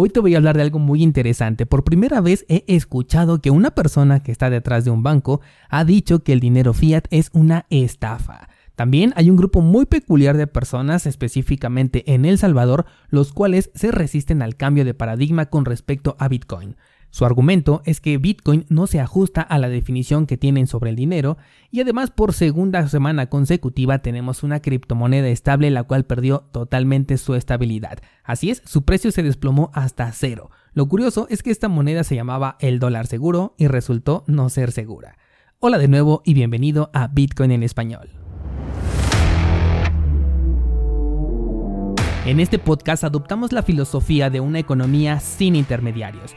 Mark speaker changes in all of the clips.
Speaker 1: Hoy te voy a hablar de algo muy interesante. Por primera vez he escuchado que una persona que está detrás de un banco ha dicho que el dinero fiat es una estafa. También hay un grupo muy peculiar de personas, específicamente en El Salvador, los cuales se resisten al cambio de paradigma con respecto a Bitcoin. Su argumento es que Bitcoin no se ajusta a la definición que tienen sobre el dinero y además por segunda semana consecutiva tenemos una criptomoneda estable la cual perdió totalmente su estabilidad. Así es, su precio se desplomó hasta cero. Lo curioso es que esta moneda se llamaba el dólar seguro y resultó no ser segura. Hola de nuevo y bienvenido a Bitcoin en español. En este podcast adoptamos la filosofía de una economía sin intermediarios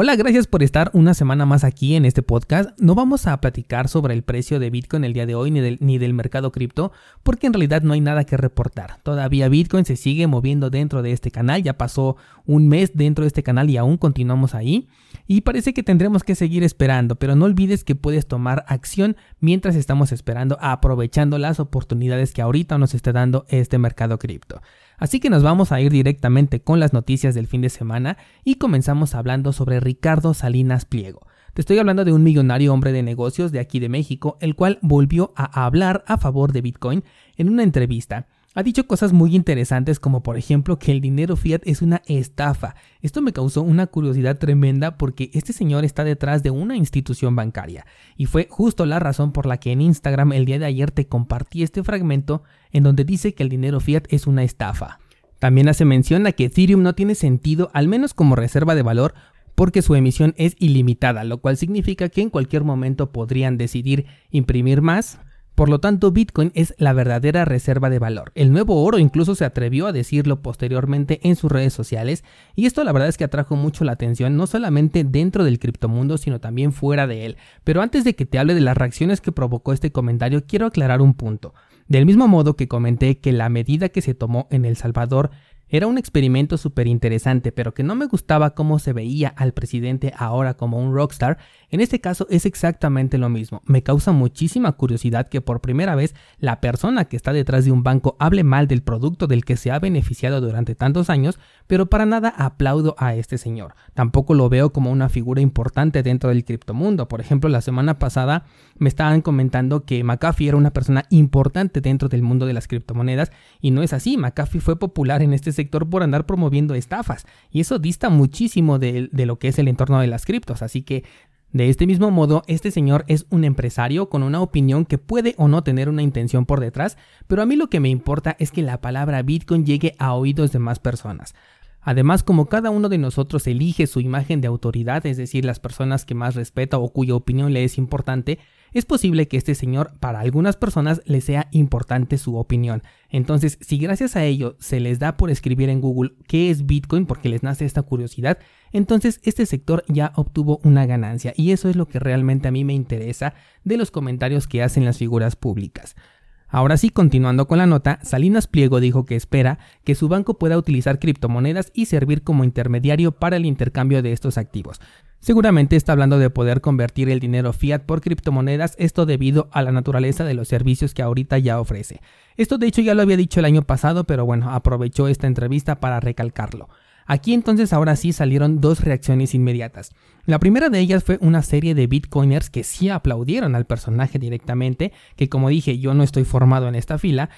Speaker 1: Hola, gracias por estar una semana más aquí en este podcast. No vamos a platicar sobre el precio de Bitcoin el día de hoy ni del, mercado cripto, porque en realidad no hay nada que reportar. Todavía Bitcoin se sigue moviendo dentro de este canal, ya pasó un mes dentro de este canal y aún continuamos ahí. Y parece que tendremos que seguir esperando, pero no olvides que puedes tomar acción mientras estamos esperando, aprovechando las oportunidades que ahorita nos está dando este mercado cripto. Así que nos vamos a ir directamente con las noticias del fin de semana y comenzamos hablando sobre Ricardo Salinas Pliego. Te estoy hablando de un millonario hombre de negocios de aquí de México, el cual volvió a hablar a favor de Bitcoin en una entrevista ha dicho cosas muy interesantes como por ejemplo que el dinero fiat es una estafa. Esto me causó una curiosidad tremenda porque este señor está detrás de una institución bancaria y fue justo la razón por la que en Instagram el día de ayer te compartí este fragmento en donde dice que el dinero fiat es una estafa. También hace mención a que Ethereum no tiene sentido al menos como reserva de valor porque su emisión es ilimitada, lo cual significa que en cualquier momento podrían decidir imprimir más por lo tanto, Bitcoin es la verdadera reserva de valor. El nuevo oro incluso se atrevió a decirlo posteriormente en sus redes sociales y esto la verdad es que atrajo mucho la atención no solamente dentro del criptomundo sino también fuera de él. Pero antes de que te hable de las reacciones que provocó este comentario, quiero aclarar un punto. Del mismo modo que comenté que la medida que se tomó en El Salvador era un experimento súper interesante, pero que no me gustaba cómo se veía al presidente ahora como un rockstar. En este caso es exactamente lo mismo. Me causa muchísima curiosidad que por primera vez la persona que está detrás de un banco hable mal del producto del que se ha beneficiado durante tantos años, pero para nada aplaudo a este señor. Tampoco lo veo como una figura importante dentro del criptomundo. Por ejemplo, la semana pasada me estaban comentando que McAfee era una persona importante dentro del mundo de las criptomonedas y no es así. McAfee fue popular en este sector por andar promoviendo estafas y eso dista muchísimo de, lo que es el entorno de las criptos. Así que de este mismo modo, este señor es un empresario con una opinión que puede o no tener una intención por detrás, pero a mí lo que me importa es que la palabra Bitcoin llegue a oídos de más personas. Además, como cada uno de nosotros elige su imagen de autoridad, es decir, las personas que más respeta o cuya opinión le es importante, es posible que este señor para algunas personas le sea importante su opinión. Entonces, si gracias a ello se les da por escribir en Google qué es Bitcoin porque les nace esta curiosidad, entonces este sector ya obtuvo una ganancia y eso es lo que realmente a mí me interesa de los comentarios que hacen las figuras públicas. Ahora sí, continuando con la nota, Salinas Pliego dijo que espera que su banco pueda utilizar criptomonedas y servir como intermediario para el intercambio de estos activos. Seguramente está hablando de poder convertir el dinero fiat por criptomonedas, esto debido a la naturaleza de los servicios que ahorita ya ofrece. Esto de hecho ya lo había dicho el año pasado, pero bueno, aprovechó esta entrevista para recalcarlo. Aquí entonces ahora sí salieron dos reacciones inmediatas. La primera de ellas fue una serie de bitcoiners que sí aplaudieron al personaje directamente, que como dije yo no estoy formado en esta fila,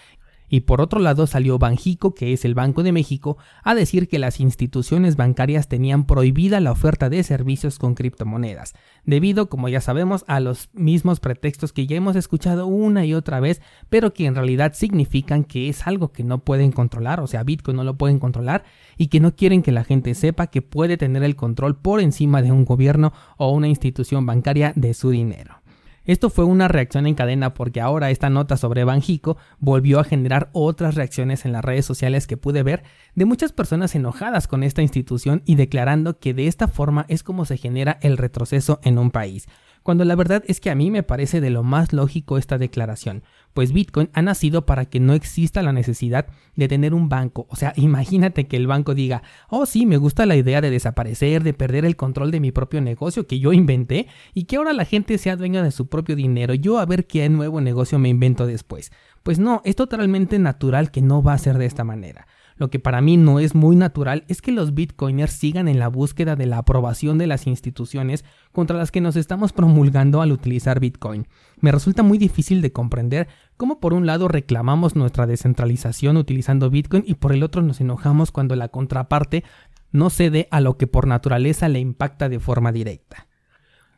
Speaker 1: y por otro lado salió Banjico, que es el Banco de México, a decir que las instituciones bancarias tenían prohibida la oferta de servicios con criptomonedas, debido, como ya sabemos, a los mismos pretextos que ya hemos escuchado una y otra vez, pero que en realidad significan que es algo que no pueden controlar, o sea, Bitcoin no lo pueden controlar, y que no quieren que la gente sepa que puede tener el control por encima de un gobierno o una institución bancaria de su dinero. Esto fue una reacción en cadena porque ahora esta nota sobre Banjico volvió a generar otras reacciones en las redes sociales que pude ver de muchas personas enojadas con esta institución y declarando que de esta forma es como se genera el retroceso en un país cuando la verdad es que a mí me parece de lo más lógico esta declaración, pues Bitcoin ha nacido para que no exista la necesidad de tener un banco, o sea, imagínate que el banco diga, oh sí, me gusta la idea de desaparecer, de perder el control de mi propio negocio que yo inventé y que ahora la gente sea dueña de su propio dinero, yo a ver qué nuevo negocio me invento después. Pues no, es totalmente natural que no va a ser de esta manera. Lo que para mí no es muy natural es que los bitcoiners sigan en la búsqueda de la aprobación de las instituciones contra las que nos estamos promulgando al utilizar bitcoin. Me resulta muy difícil de comprender cómo por un lado reclamamos nuestra descentralización utilizando bitcoin y por el otro nos enojamos cuando la contraparte no cede a lo que por naturaleza le impacta de forma directa.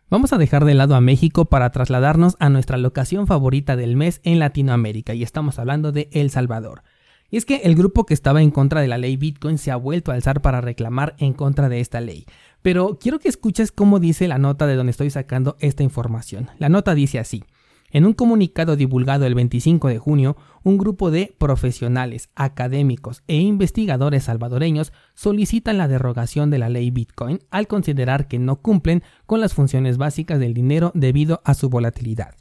Speaker 1: Vamos a dejar de lado a México para trasladarnos a nuestra locación favorita del mes en Latinoamérica y estamos hablando de El Salvador. Y es que el grupo que estaba en contra de la ley Bitcoin se ha vuelto a alzar para reclamar en contra de esta ley. Pero quiero que escuches cómo dice la nota de donde estoy sacando esta información. La nota dice así. En un comunicado divulgado el 25 de junio, un grupo de profesionales, académicos e investigadores salvadoreños solicitan la derogación de la ley Bitcoin al considerar que no cumplen con las funciones básicas del dinero debido a su volatilidad.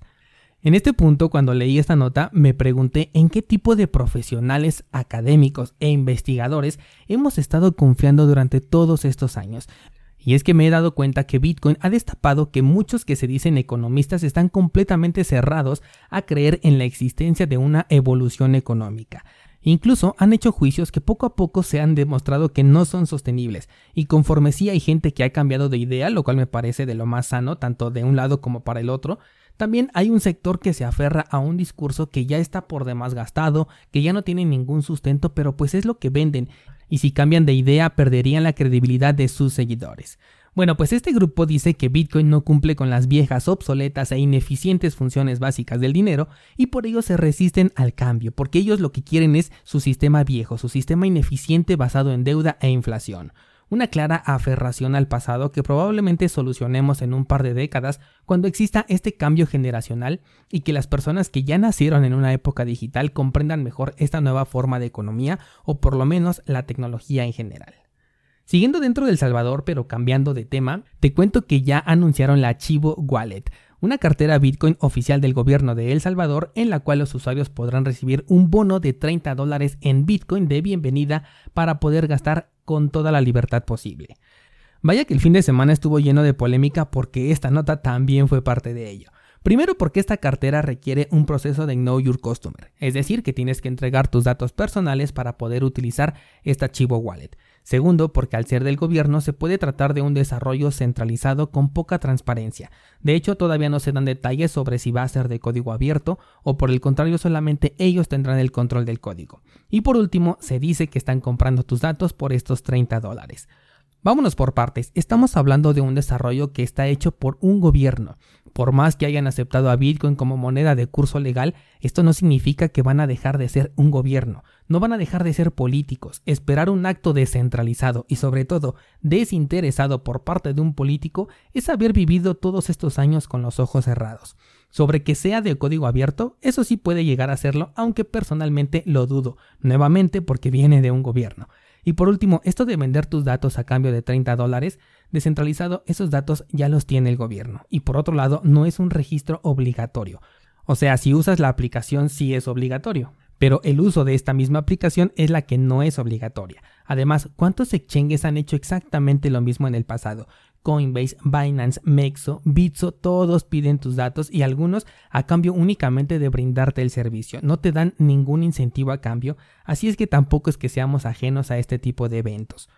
Speaker 1: En este punto, cuando leí esta nota, me pregunté en qué tipo de profesionales académicos e investigadores hemos estado confiando durante todos estos años. Y es que me he dado cuenta que Bitcoin ha destapado que muchos que se dicen economistas están completamente cerrados a creer en la existencia de una evolución económica. Incluso han hecho juicios que poco a poco se han demostrado que no son sostenibles, y conforme sí hay gente que ha cambiado de idea, lo cual me parece de lo más sano, tanto de un lado como para el otro, también hay un sector que se aferra a un discurso que ya está por demás gastado, que ya no tiene ningún sustento, pero pues es lo que venden, y si cambian de idea perderían la credibilidad de sus seguidores. Bueno, pues este grupo dice que Bitcoin no cumple con las viejas, obsoletas e ineficientes funciones básicas del dinero y por ello se resisten al cambio, porque ellos lo que quieren es su sistema viejo, su sistema ineficiente basado en deuda e inflación una clara aferración al pasado que probablemente solucionemos en un par de décadas cuando exista este cambio generacional y que las personas que ya nacieron en una época digital comprendan mejor esta nueva forma de economía o por lo menos la tecnología en general. Siguiendo dentro del Salvador pero cambiando de tema, te cuento que ya anunciaron la Chivo Wallet, una cartera Bitcoin oficial del gobierno de El Salvador en la cual los usuarios podrán recibir un bono de 30 dólares en Bitcoin de bienvenida para poder gastar con toda la libertad posible. Vaya que el fin de semana estuvo lleno de polémica porque esta nota también fue parte de ello. Primero porque esta cartera requiere un proceso de Know Your Customer, es decir, que tienes que entregar tus datos personales para poder utilizar esta Chivo Wallet. Segundo, porque al ser del gobierno se puede tratar de un desarrollo centralizado con poca transparencia. De hecho, todavía no se dan detalles sobre si va a ser de código abierto o por el contrario solamente ellos tendrán el control del código. Y por último, se dice que están comprando tus datos por estos 30 dólares. Vámonos por partes, estamos hablando de un desarrollo que está hecho por un gobierno. Por más que hayan aceptado a Bitcoin como moneda de curso legal, esto no significa que van a dejar de ser un gobierno, no van a dejar de ser políticos. Esperar un acto descentralizado y sobre todo desinteresado por parte de un político es haber vivido todos estos años con los ojos cerrados. Sobre que sea de código abierto, eso sí puede llegar a serlo, aunque personalmente lo dudo, nuevamente porque viene de un gobierno. Y por último, esto de vender tus datos a cambio de 30 dólares, descentralizado, esos datos ya los tiene el gobierno. Y por otro lado, no es un registro obligatorio. O sea, si usas la aplicación sí es obligatorio. Pero el uso de esta misma aplicación es la que no es obligatoria. Además, ¿cuántos exchanges han hecho exactamente lo mismo en el pasado? Coinbase, Binance, Mexo, Bitso, todos piden tus datos y algunos a cambio únicamente de brindarte el servicio. No te dan ningún incentivo a cambio, así es que tampoco es que seamos ajenos a este tipo de eventos.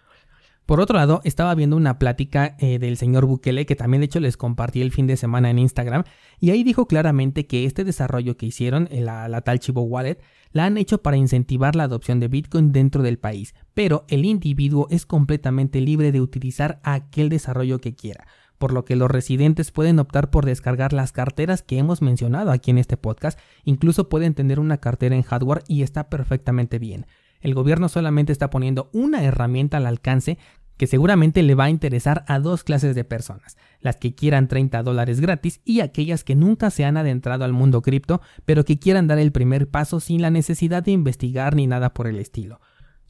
Speaker 1: Por otro lado, estaba viendo una plática eh, del señor Bukele que también de hecho les compartí el fin de semana en Instagram y ahí dijo claramente que este desarrollo que hicieron, la, la tal Chivo Wallet, la han hecho para incentivar la adopción de Bitcoin dentro del país, pero el individuo es completamente libre de utilizar aquel desarrollo que quiera, por lo que los residentes pueden optar por descargar las carteras que hemos mencionado aquí en este podcast, incluso pueden tener una cartera en hardware y está perfectamente bien. El gobierno solamente está poniendo una herramienta al alcance que seguramente le va a interesar a dos clases de personas, las que quieran 30 dólares gratis y aquellas que nunca se han adentrado al mundo cripto, pero que quieran dar el primer paso sin la necesidad de investigar ni nada por el estilo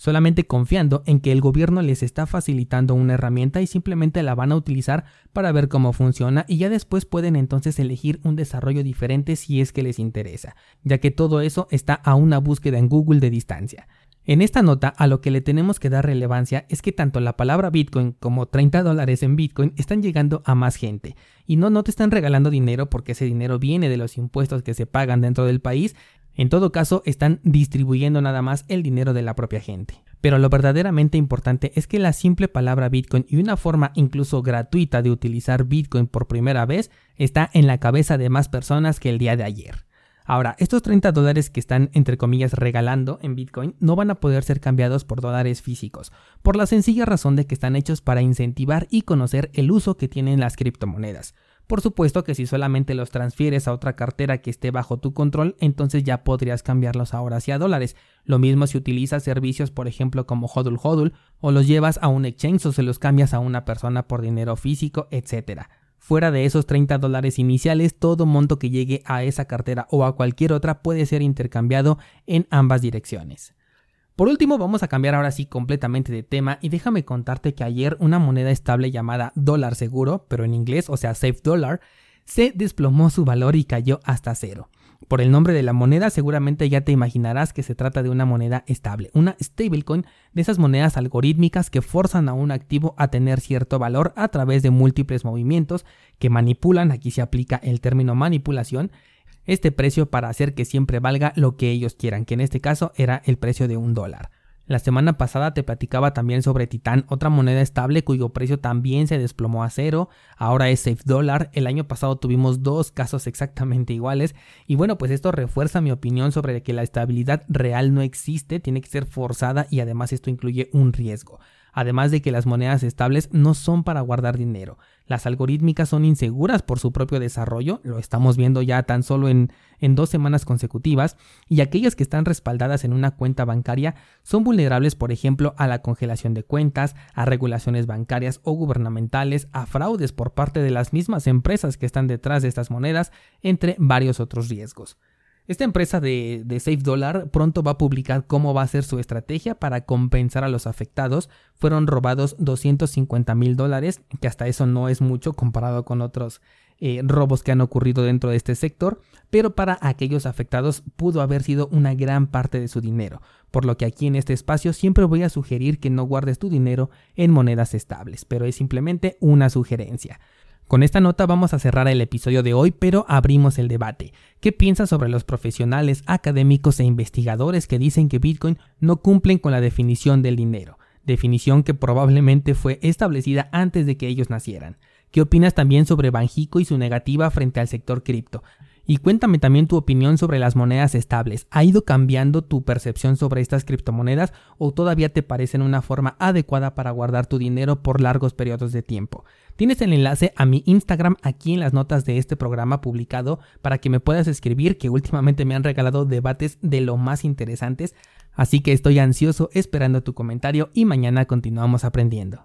Speaker 1: solamente confiando en que el gobierno les está facilitando una herramienta y simplemente la van a utilizar para ver cómo funciona y ya después pueden entonces elegir un desarrollo diferente si es que les interesa, ya que todo eso está a una búsqueda en Google de distancia. En esta nota a lo que le tenemos que dar relevancia es que tanto la palabra Bitcoin como 30 dólares en Bitcoin están llegando a más gente. Y no, no te están regalando dinero porque ese dinero viene de los impuestos que se pagan dentro del país, en todo caso, están distribuyendo nada más el dinero de la propia gente. Pero lo verdaderamente importante es que la simple palabra Bitcoin y una forma incluso gratuita de utilizar Bitcoin por primera vez está en la cabeza de más personas que el día de ayer. Ahora, estos 30 dólares que están entre comillas regalando en Bitcoin no van a poder ser cambiados por dólares físicos, por la sencilla razón de que están hechos para incentivar y conocer el uso que tienen las criptomonedas. Por supuesto que si solamente los transfieres a otra cartera que esté bajo tu control, entonces ya podrías cambiarlos ahora hacia dólares. Lo mismo si utilizas servicios, por ejemplo, como Hodul Hodul, o los llevas a un exchange o se los cambias a una persona por dinero físico, etc. Fuera de esos 30 dólares iniciales, todo monto que llegue a esa cartera o a cualquier otra puede ser intercambiado en ambas direcciones. Por último, vamos a cambiar ahora sí completamente de tema y déjame contarte que ayer una moneda estable llamada dólar seguro, pero en inglés, o sea, safe dollar, se desplomó su valor y cayó hasta cero. Por el nombre de la moneda seguramente ya te imaginarás que se trata de una moneda estable, una stablecoin de esas monedas algorítmicas que forzan a un activo a tener cierto valor a través de múltiples movimientos que manipulan, aquí se aplica el término manipulación, este precio para hacer que siempre valga lo que ellos quieran, que en este caso era el precio de un dólar. La semana pasada te platicaba también sobre Titán, otra moneda estable cuyo precio también se desplomó a cero, ahora es Safe Dollar, el año pasado tuvimos dos casos exactamente iguales y bueno pues esto refuerza mi opinión sobre que la estabilidad real no existe, tiene que ser forzada y además esto incluye un riesgo además de que las monedas estables no son para guardar dinero. Las algorítmicas son inseguras por su propio desarrollo, lo estamos viendo ya tan solo en, dos semanas consecutivas, y aquellas que están respaldadas en una cuenta bancaria son vulnerables, por ejemplo, a la congelación de cuentas, a regulaciones bancarias o gubernamentales, a fraudes por parte de las mismas empresas que están detrás de estas monedas, entre varios otros riesgos. Esta empresa de, de, Safe Dollar pronto va a publicar cómo va a ser su estrategia para compensar a los afectados. Fueron robados 250 mil dólares, que hasta eso no es mucho comparado con otros eh, robos que han ocurrido dentro de este sector, pero para aquellos afectados pudo haber sido una gran parte de su dinero, por lo que aquí en este espacio siempre voy a sugerir que no guardes tu dinero en monedas estables, pero es simplemente una sugerencia. Con esta nota vamos a cerrar el episodio de hoy, pero abrimos el debate. ¿Qué piensas sobre los profesionales, académicos e investigadores que dicen que Bitcoin no cumplen con la definición del dinero? Definición que probablemente fue establecida antes de que ellos nacieran. ¿Qué opinas también sobre Banjico y su negativa frente al sector cripto? Y cuéntame también tu opinión sobre las monedas estables. ¿Ha ido cambiando tu percepción sobre estas criptomonedas o todavía te parecen una forma adecuada para guardar tu dinero por largos periodos de tiempo? Tienes el enlace a mi Instagram aquí en las notas de este programa publicado para que me puedas escribir que últimamente me han regalado debates de lo más interesantes. Así que estoy ansioso esperando tu comentario y mañana continuamos aprendiendo.